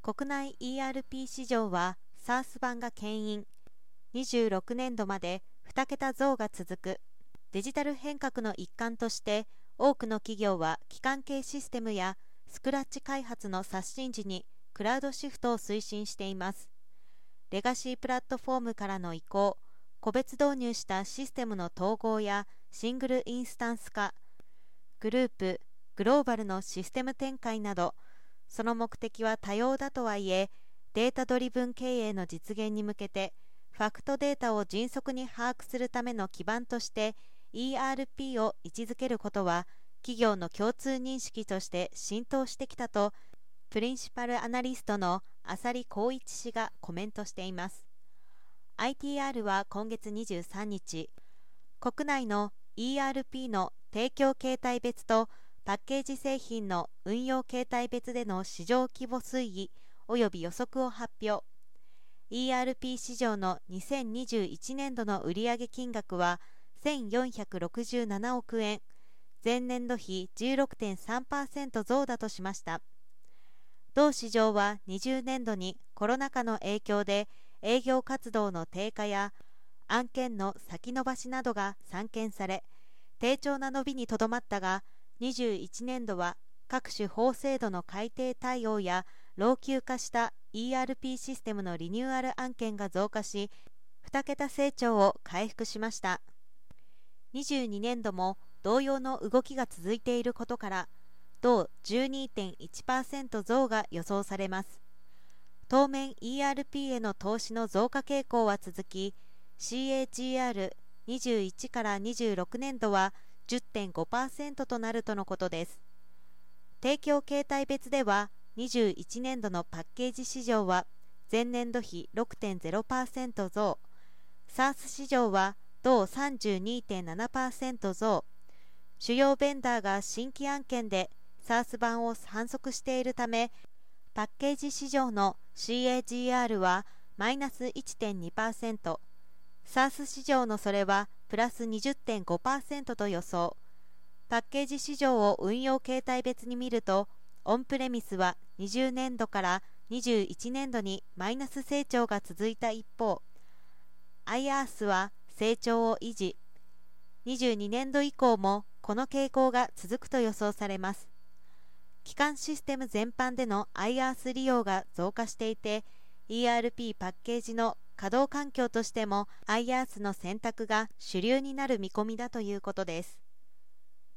国内 ERP 市場は SARS 版が牽引。26年度まで2桁増が続く。デジタル変革の一環として多くの企業は基幹系システムやスクラッチ開発の刷新時にクラウドシフトを推進しています。レガシープラットフォームからの移行個別導入したシステムの統合やシングルインスタンス化グループグローバルのシステム展開などその目的は多様だとはいえデータドリブン経営の実現に向けてファクトデータを迅速に把握するための基盤として ERP を位置づけることは企業の共通認識として浸透してきたとプリンシパルアナリストの浅利光一氏がコメントしています。ITR は今月23日国内の ERP の提供形態別とパッケージ製品の運用形態別での市場規模推移及び予測を発表。ERP 市場の2021年度の売上金額は1467億円。前年度比16.3%増だとしました。同市場は20年度にコロナ禍の影響で営業活動の低下や案件の先延ばしなどが散見され低調な伸びにとどまったが21年度は各種法制度の改定対応や老朽化した ERP システムのリニューアル案件が増加し2桁成長を回復しました。22年度も同様の動きが続いていることから同12.1%増が予想されます。当面 ERP への投資の増加傾向は続き CAGR21 から26年度は10.5%となるとのことです。提供形態別では21年度のパッケージ市場は前年度比6.0%増。SARS 市場は同32.7%増。主要ベンダーが新規案件で SARS 版を反則しているためパッケージ市場の CAGR はマイナス1.2%、SARS 市場のそれはプラス20.5%と予想。パッケージ市場を運用形態別に見ると、オンプレミスは20年度から21年度にマイナス成長が続いた一方、IaaS は成長を維持。22年度以降もこの傾向が続くと予想されます。基幹システム全般での IaaS 利用が増加していて ERP パッケージの稼働環境としても IaaS の選択が主流になる見込みだということです。